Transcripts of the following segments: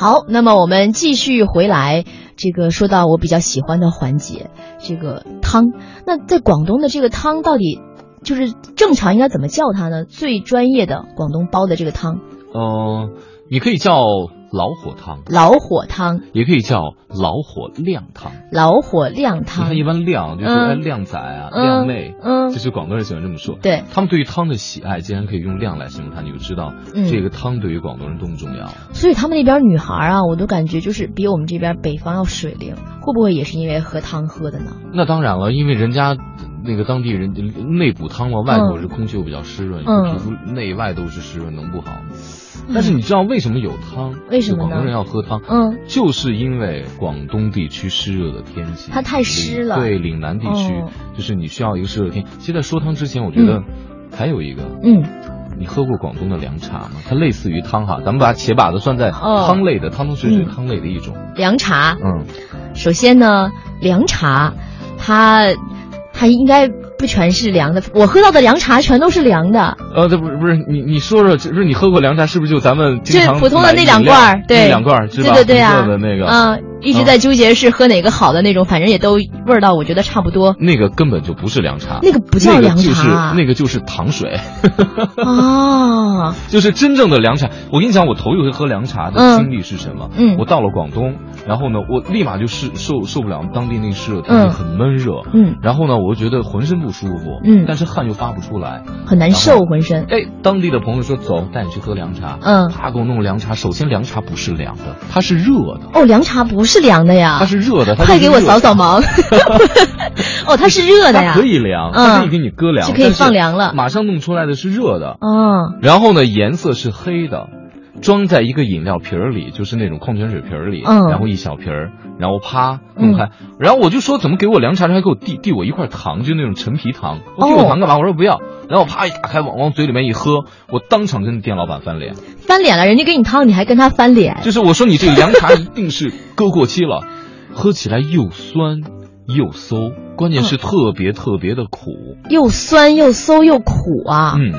好，那么我们继续回来，这个说到我比较喜欢的环节，这个汤。那在广东的这个汤到底就是正常应该怎么叫它呢？最专业的广东煲的这个汤，嗯、你可以叫老火汤，老火汤、也可以叫老火靓汤。老火靓你汤看，一般靓就是靓仔啊、嗯靓妹，嗯这是广东人喜欢这么说。对，他们对于汤的喜爱，竟然可以用靓来形容它，你就知道嗯这个汤对于广东人多么重要。所以他们那边女孩啊，我都感觉就是比我们这边北方要水灵，会不会也是因为喝汤喝的呢？那当然了，因为人家那个当地人内补汤嘛，外头是空气又比较湿润，嗯皮肤内外都是湿润，能不好吗？但是你知道为什么有汤？为什么呢广东人要喝汤？嗯，就是因为广东地区湿热的天气，它太湿了对，岭南地区、哦就是你需要一个湿热天。其实在说汤之前，我觉得还有一个，嗯，你喝过广东的凉茶吗？它类似于汤哈，咱们把且把它算在哦汤类的，汤汤水水嗯汤类的一种。凉茶，嗯，首先呢，凉茶，它它应该不全是凉的，我喝到的凉茶全都是凉的。呃，这不是不是你你说说，就是你喝过凉茶，是不是就咱们经常就普通的那两罐儿，对，那两罐儿是吧？对对对啊，红色的那个，嗯，一直在纠结是喝哪个好的那种，反正也都味道我觉得差不多。那个根本就不是凉茶，那个不叫凉那个就是茶那个就是糖水。哦，就是真正的凉茶。我跟你讲，我头一回喝凉茶的嗯经历是什么？嗯我到了广东，然后呢，我立马就是受受不了当地那湿热天很闷热。嗯，然后呢，我就觉得浑身不舒服，嗯但是汗又发不出来，很难受浑身。哎，当地的朋友说走，带你去喝凉茶。嗯他给我弄凉茶。首先，凉茶不是凉的，它是热的，哦，凉茶不是凉的呀，它是热的。它快给我扫扫盲。哦，它是热的呀，它可以凉，嗯它可以给你搁凉，是可以放凉了马上弄出来的是热的。嗯，然后呢，颜色是黑的，装在一个饮料瓶儿里，就是那种矿泉水瓶儿里，嗯。然后一小瓶儿，然后啪弄开，然后我就说怎么给我凉茶，还给我递递我一块糖，就那种陈皮糖，我递我糖干嘛？我说不要，然后啪一打开往往嘴里面一喝，我当场跟店老板翻脸，翻脸了，人家给你汤，你还跟他翻脸，就是我说你这个凉茶一定是搁过期了，喝起来又酸又馊，关键是特别特别的苦，又酸又馊又苦啊。嗯，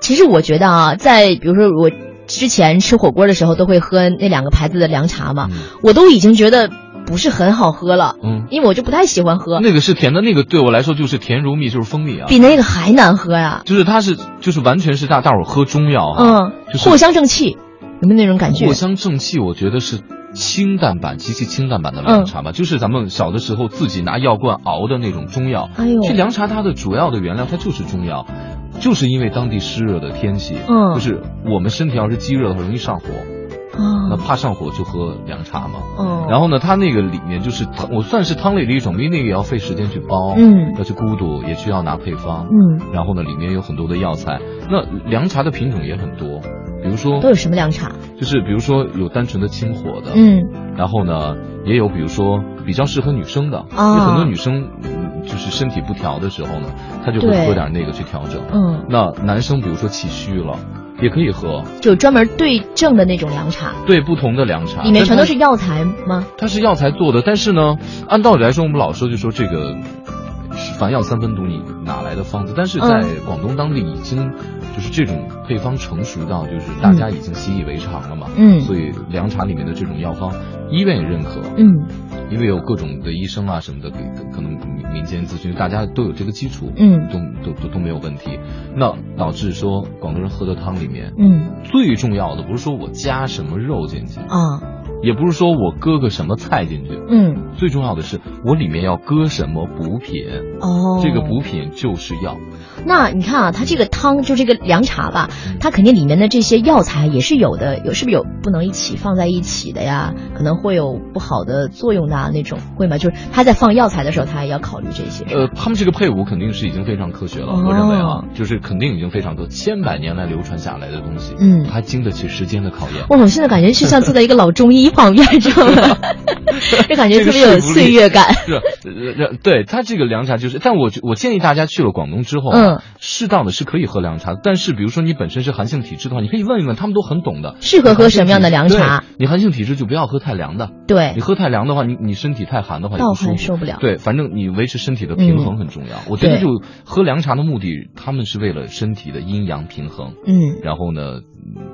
其实我觉得啊，在比如说我之前吃火锅的时候，都会喝那两个牌子的凉茶嘛，嗯我都已经觉得不是很好喝了，嗯，因为我就不太喜欢喝，那个是甜的，那个对我来说就是甜如蜜，就是蜂蜜啊。比那个还难喝呀。就是它是就是完全是大大伙儿喝中药啊、嗯，就是藿香正气，有没有那种感觉藿？香正气，我觉得是清淡版极其清淡版的凉茶吧，就是咱们小的时候自己拿药罐熬的那种中药。哎呦这凉茶它的主要的原料它就是中药，就是因为当地湿热的天气，嗯。就是我们身体要是积热的话容易上火，嗯。那哦怕上火就喝凉茶嘛。嗯，然后呢，它那个里面就是汤，我算是汤类的一种，因为那个也要费时间去煲，嗯。要去孤独，也需要拿配方，嗯，然后呢，里面有很多的药材。那凉茶的品种也很多，比如说都有什么凉茶？就是比如说有单纯的清火的，嗯。然后呢，也有比如说比较适合女生的，啊。有很多女生嗯就是身体不调的时候呢，他就会喝点那个去调整。嗯，那男生比如说气虚了，也可以喝，就专门对症的那种凉茶，对不同的凉茶，里面全都是药材吗？它它是药材做的，但是呢，按道理来说，我们老说就说这个是凡药三分毒，你哪来的方子？但是在嗯广东当地已经就是这种配方成熟到就是大家已经习以为常了嘛，嗯。所以凉茶里面的这种药方，医院也认可，嗯。因为有各种的医生啊什么的，给可能民民间咨询，大家都有这个基础，嗯。都都都都没有问题。那导致说广东人喝的汤里面，嗯。最重要的不是说我加什么肉进去，啊也不是说我搁个什么菜进去，嗯。最重要的是我里面要搁什么补品，哦，这个补品就是药。那你看啊，它这个汤就这个凉茶吧，嗯它肯定里面的这些药材也是有的，有是不是有不能一起放在一起的呀？可能会有不好的作用的啊，那种会吗？就是他在放药材的时候，他也要考虑这些。呃，他们这个配伍肯定是已经非常科学了，哦我认为啊，就是肯定已经非常多，千百年来流传下来的东西，嗯它经得起时间的考验。哇，我现在感觉就像坐在一个老中医旁边，知道吗？就感觉特别有岁月感。是，呃，对他这个凉茶就是，但我我建议大家去了广东之后，嗯，适当的是可以喝凉茶，但是比如说你本身是寒性体质的话，你可以问一问，他们都很懂的，适合喝什么样的凉茶。你寒性体质就不要喝太凉的，对，你喝太凉的话，你你身体太寒的话，倒寒受不了。对，反正你维持身体的平衡很重要。我觉得就喝凉茶的目的，他们是为了身体的阴阳平衡，嗯，然后呢。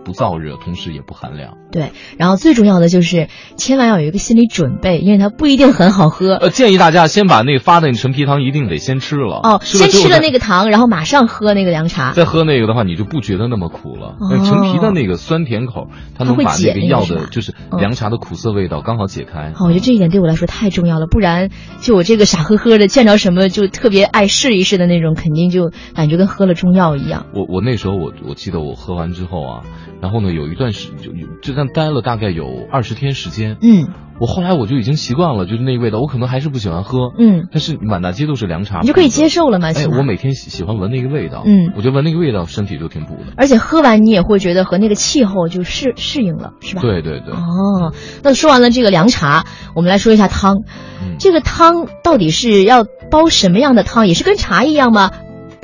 不燥热，同时也不寒凉。对，然后最重要的就是千万要有一个心理准备，因为它不一定很好喝。呃，建议大家先把那发的那陈皮糖一定得先吃了哦，先吃了那个糖，然后马上喝那个凉茶。再喝那个的话，你就不觉得那么苦了。陈皮的那个酸甜口，它能把那个药的，就是凉茶的苦涩味道刚好解开。哦，我觉得这一点对我来说太重要了，不然就我这个傻呵呵的，见着什么就特别爱试一试的那种，肯定就感觉跟喝了中药一样。我我那时候我我记得我喝完之后啊。然后呢，有一段时就就在待了大概有二十天时间。嗯，我后来我就已经习惯了，就是那个味道，我可能还是不喜欢喝。嗯，但是满大街都是凉茶，你就可以接受了嘛？哎，我每天喜喜欢闻那个味道。嗯，我觉得闻那个味道，身体就挺补的。而且喝完你也会觉得和那个气候就适适应了，是吧？对对对。哦，那说完了这个凉茶，我们来说一下汤。嗯，这个汤到底是要煲什么样的汤？也是跟茶一样吗？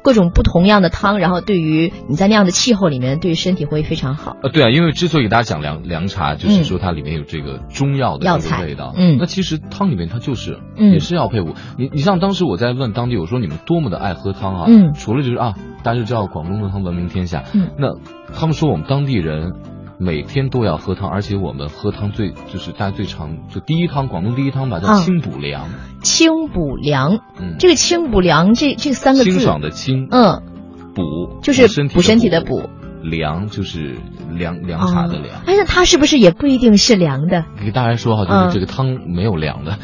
各种不同样的汤，然后对于你在那样的气候里面，对于身体会非常好。呃，对啊，因为之所以大家讲凉凉茶，就是说它里面有这个中药的这个味道。嗯，那其实汤里面它就是，也是药配伍。你你像当时我在问当地，我说你们多么的爱喝汤啊？嗯，除了就是啊，大家知道广东的汤闻名天下。嗯，那他们说我们当地人。每天都要喝汤，而且我们喝汤最就是大家最常就第一汤，广东第一汤吧，叫清补凉。清补凉，嗯，这个清补凉这这三个字，清爽的清，嗯，补。就是补身体的补。凉就是凉凉茶的凉，哎，那它是不是也不一定是凉的？给大家说哈，就是这个汤没有凉的。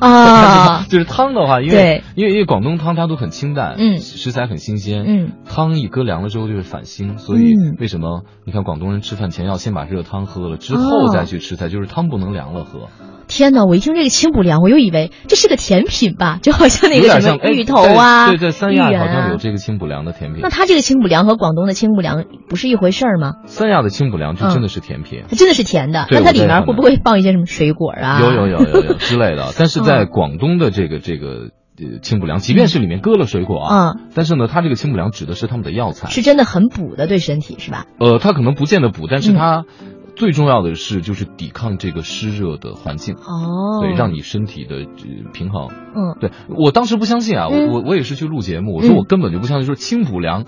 啊，就是汤的话，因为因为因为广东汤它都很清淡，嗯，食材很新鲜，嗯，汤一搁凉了之后就会反腥，所以为什么你看广东人吃饭前要先把热汤喝了之后再去吃菜，就是汤不能凉了喝。天哪！我一听这个清补凉，我又以为这是个甜品吧，就好像那个什么芋头啊，对，在三亚好像有这个清补凉的甜品。那它这个清补凉和广东的清补凉不是一回事儿吗？三亚的清补凉就真的是甜品，它真的是甜的。那它里面会不会放一些什么水果啊？有有有有有之类的。但是在广东的这个这个呃清补凉，即便是里面搁了水果啊，但是呢，它这个清补凉指的是他们的药材，是真的很补的，对身体是吧？呃，它可能不见得补，但是它。最重要的是，就是抵抗这个湿热的环境哦，对，让你身体的平衡。嗯，对我当时不相信啊，我我我也是去录节目，我说我根本就不相信，说清补凉，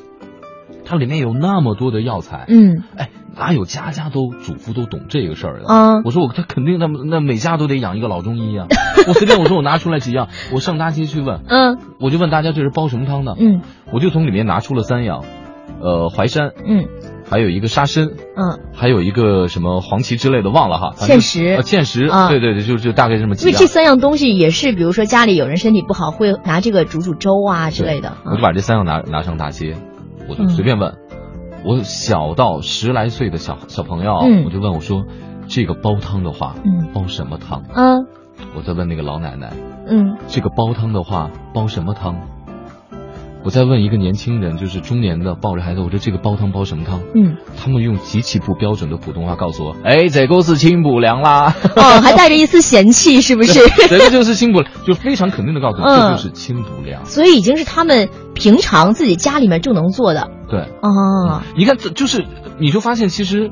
它里面有那么多的药材，嗯，哎，哪有家家都主妇都懂这个事儿的啊？我说我他肯定那那每家都得养一个老中医啊，我随便我说我拿出来几样，我上大街去问，嗯，我就问大家这是煲什么汤的，嗯，我就从里面拿出了三样，呃，淮山，嗯。还有一个沙参，嗯，还有一个什么黄芪之类的，忘了哈。芡实，芡实，对对对，就就大概这么几样。因为这三样东西也是，比如说家里有人身体不好，会拿这个煮煮粥啊之类的。我就把这三样拿拿上大街，我就随便问，我小到十来岁的小小朋友，我就问我说，这个煲汤的话，嗯，煲什么汤？嗯，我在问那个老奶奶，嗯，这个煲汤的话，煲什么汤？我在问一个年轻人，就是中年的抱着孩子，我说这个煲汤煲什么汤？嗯，他们用极其不标准的普通话告诉我，哎，这个是清补凉啦。哦，还带着一丝嫌弃，是不是？这个就是清补，就非常肯定的告诉我，这就是清补凉。所以已经是他们平常自己家里面就能做的。对。哦，你看，就是你就发现，其实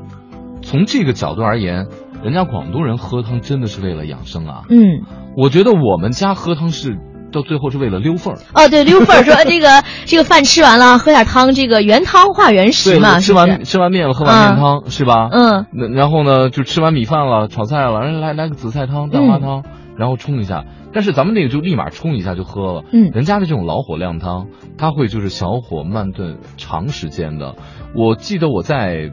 从这个角度而言，人家广东人喝汤真的是为了养生啊。嗯，我觉得我们家喝汤是。到最后是为了溜缝儿哦，对，溜缝儿说这个这个饭吃完了，喝点汤，这个原汤化原食嘛。吃完吃完面了，喝碗面汤是吧？嗯。那然后呢，就吃完米饭了，炒菜了，来来个紫菜汤、蛋花汤，然后冲一下。但是咱们那个就立马冲一下就喝了。嗯。人家的这种老火靓汤，它会就是小火慢炖长时间的。我记得我在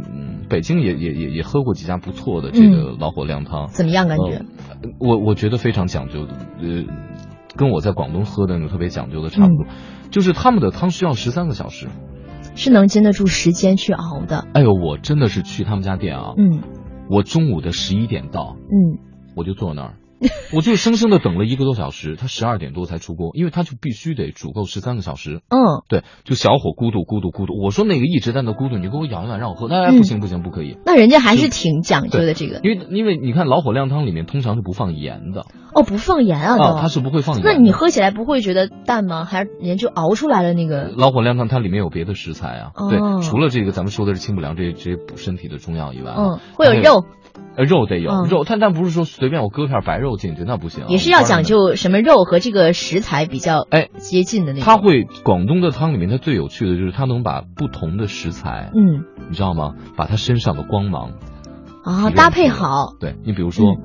北京也也也也喝过几家不错的这个老火靓汤。怎么样感觉？我我觉得非常讲究的，呃。跟我在广东喝的那种特别讲究的差不多，就是他们的汤需要十三个小时，是能经得住时间去熬的。哎呦，我真的是去他们家店啊，嗯，我中午的十一点到，嗯，我就坐那儿，我就生生的等了一个多小时，他十二点多才出锅，因为他就必须得煮够十三个小时。嗯，对，就小火咕嘟咕嘟咕嘟。我说那个一直在那咕嘟，你给我舀一碗让我喝，哎，不行不行不可以。那人家还是挺讲究的这个，因为因为你看老火靓汤里面通常是不放盐的。哦，不放盐啊？啊，它是不会放盐。那你喝起来不会觉得淡吗？还是人家就熬出来了那个？老火靓汤它里面有别的食材啊，对，除了这个咱们说的是清补凉这这些补身体的中药以外，嗯，会有肉。呃，肉得有肉，但但不是说随便我搁片白肉进去那不行，也是要讲究什么肉和这个食材比较哎接近的那种。它会广东的汤里面，它最有趣的就是它能把不同的食材，嗯，你知道吗？把它身上的光芒啊搭配好。对你比如说，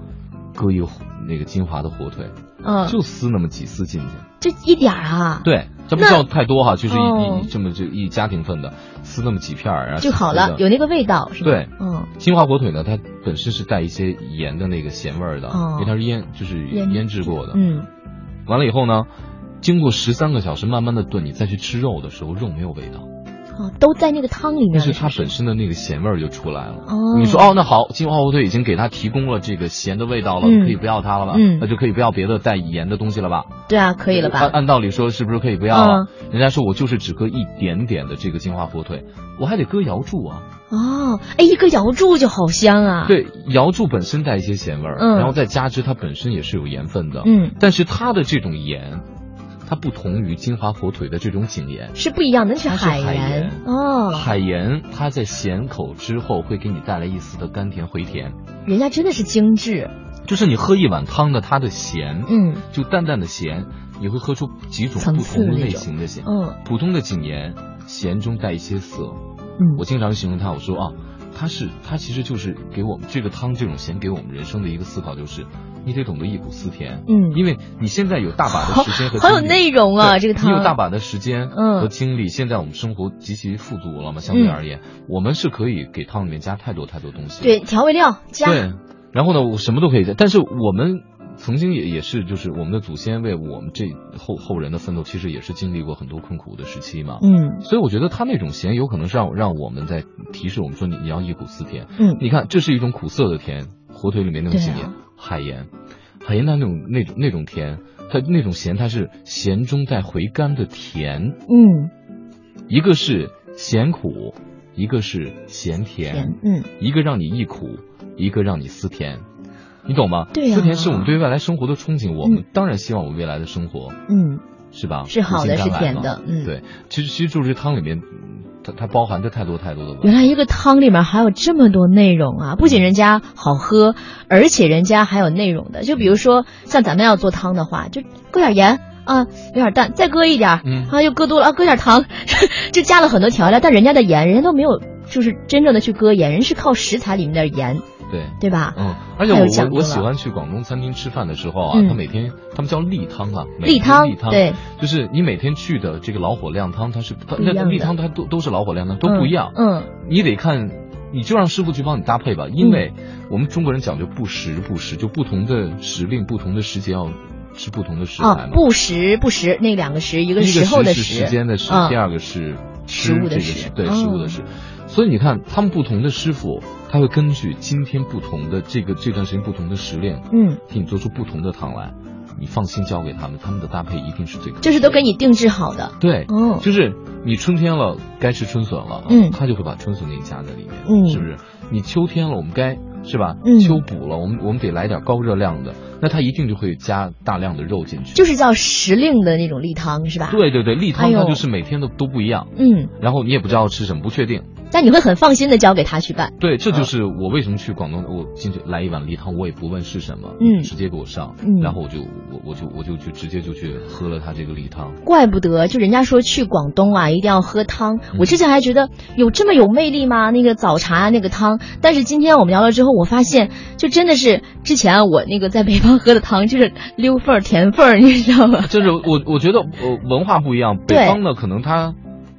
搁一个那个金华的火腿，嗯，就撕那么几丝进去，就一点啊。对。这不需要太多哈，就是一一这么就一家庭份的撕那么几片儿，然后就好了，有那个味道是吧？对，嗯，金华火腿呢，它本身是带一些盐的那个咸味儿的，因为它是腌，就是腌制过的。嗯，完了以后呢，经过十三个小时慢慢的炖，你再去吃肉的时候，肉没有味道。哦，都在那个汤里面。但是它本身的那个咸味儿就出来了。哦，你说哦，那好，金华火腿已经给它提供了这个咸的味道了，可以不要它了吧？嗯，那就可以不要别的带盐的东西了吧？对啊，可以了吧？按按道理说，是不是可以不要了？人家说我就是只搁一点点的这个金华火腿，我还得搁瑶柱啊。哦，哎，一个瑶柱就好香啊。对，瑶柱本身带一些咸味儿，嗯，然后再加之它本身也是有盐分的，嗯，但是它的这种盐。它不同于金华火腿的这种井盐，是不一样的，是海盐。哦。海盐它在咸口之后会给你带来一丝的甘甜回甜。人家真的是精致，就是你喝一碗汤的它的咸，嗯，就淡淡的咸，你会喝出几种不同类型的咸。嗯，普通的井盐咸中带一些涩，嗯，我经常形容它，我说啊，它是它其实就是给我们这个汤这种咸给我们人生的一个思考就是。你得懂得一苦思甜，嗯，因为你现在有大把的时间和好有内容啊，这个汤你有大把的时间和精力。现在我们生活极其富足了嘛，相对而言，我们是可以给汤里面加太多太多东西。对，调味料加。对，然后呢，我什么都可以加。但是我们曾经也也是，就是我们的祖先为我们这后后人的奋斗，其实也是经历过很多困苦的时期嘛。嗯，所以我觉得他那种咸，有可能是让让我们在提示我们说，你你要忆苦思甜。嗯，你看，这是一种苦涩的甜，火腿里面那种咸，海盐。海盐它那种那种那种甜，它那种咸，它是咸中带回甘的甜。嗯，一个是咸苦，一个是咸甜。嗯，一个让你忆苦，一个让你思甜，你懂吗？对思甜是我们对未来生活的憧憬，我们当然希望我们未来的生活，嗯，是吧？是好的，是甜的。嗯，对，其实其实就是汤里面。它它包含着太多太多的。原来一个汤里面还有这么多内容啊！不仅人家好喝，而且人家还有内容的。就比如说，像咱们要做汤的话，就搁点盐啊，有点淡，再搁一点，嗯，啊又搁多了啊，搁点糖，就加了很多调料。但人家的盐，人家都没有，就是真正的去搁盐，人是靠食材里面的盐。对对吧？嗯，而且我我我喜欢去广东餐厅吃饭的时候啊，他每天他们叫例汤啊，例汤，例汤，对，就是你每天去的这个老火靓汤，它是它那例汤它都都是老火靓汤，都不一样。嗯，你得看，你就让师傅去帮你搭配吧，因为我们中国人讲究不时不食，就不同的时令、不同的时节要吃不同的食材嘛。不时不食那两个时，一个时候的时，时间的时，第二个是食物的食，对食物的食。所以你看，他们不同的师傅，他会根据今天不同的这个这段时间不同的时令，嗯，给你做出不同的汤来。你放心交给他们，他们的搭配一定是最。就是都给你定制好的。对，嗯，就是你春天了该吃春笋了，嗯，他就会把春笋给你加在里面，嗯，是不是？你秋天了，我们该是吧？嗯，秋补了，我们我们得来点高热量的，那他一定就会加大量的肉进去。就是叫时令的那种例汤是吧？对对对，例汤它就是每天都都不一样，嗯，然后你也不知道吃什么，不确定。但你会很放心的交给他去办。对，这就是我为什么去广东，我进去来一碗例汤，我也不问是什么，嗯，直接给我上，嗯，然后我就我我就我就去直接就去喝了他这个例汤。怪不得，就人家说去广东啊，一定要喝汤。嗯我之前还觉得有这么有魅力吗？那个早茶那个汤，但是今天我们聊了之后，我发现就真的是之前我那个在北方喝的糖，就是溜缝儿甜缝儿，你知道吗？就是我我觉得呃文化不一样，北方呢可能它。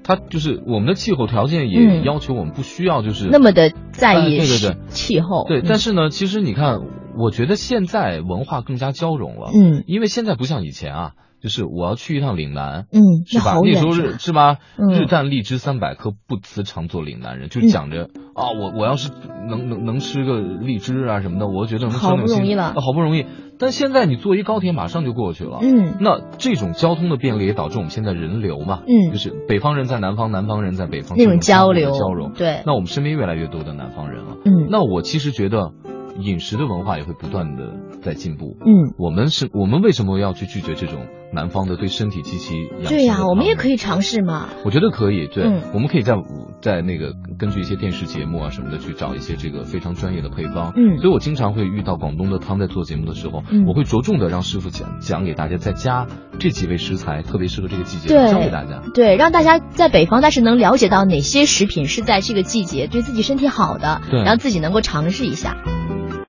它就是我们的气候条件也要求我们不需要就是那么的在意对对对气候对，但是呢，其实你看，我觉得现在文化更加交融了，嗯，因为现在不像以前啊，就是我要去一趟岭南，嗯，是吧？那时候是是吧？嗯日啖荔枝三百颗，不辞常作岭南人，就讲着啊，我我要是能能能吃个荔枝啊什么的，我觉得能好不容易了啊好不容易。但现在你坐一高铁马上就过去了，嗯那这种交通的便利也导致我们现在人流嘛，嗯就是北方人在南方，南方人在北方，那种交流交融。对那我们身边越来越多的南方人了。嗯那我其实觉得，饮食的文化也会不断的在进步。嗯，我们是，我们为什么要去拒绝这种南方的对身体极其养对呀、我们也可以。尝试嘛。我觉得可以，对，嗯我们可以在在那个根据一些电视节目啊什么的去找一些这个非常专业的配方。嗯所以我经常会遇到广东的汤，在做节目的时候，嗯我会着重的让师傅讲讲给大家，再加这几味食材，特别适合这个季节，对教给大家。对，让大家在北方，但是能了解到哪些食品是在这个季节对自己身体好的，对然后自己能够尝试一下。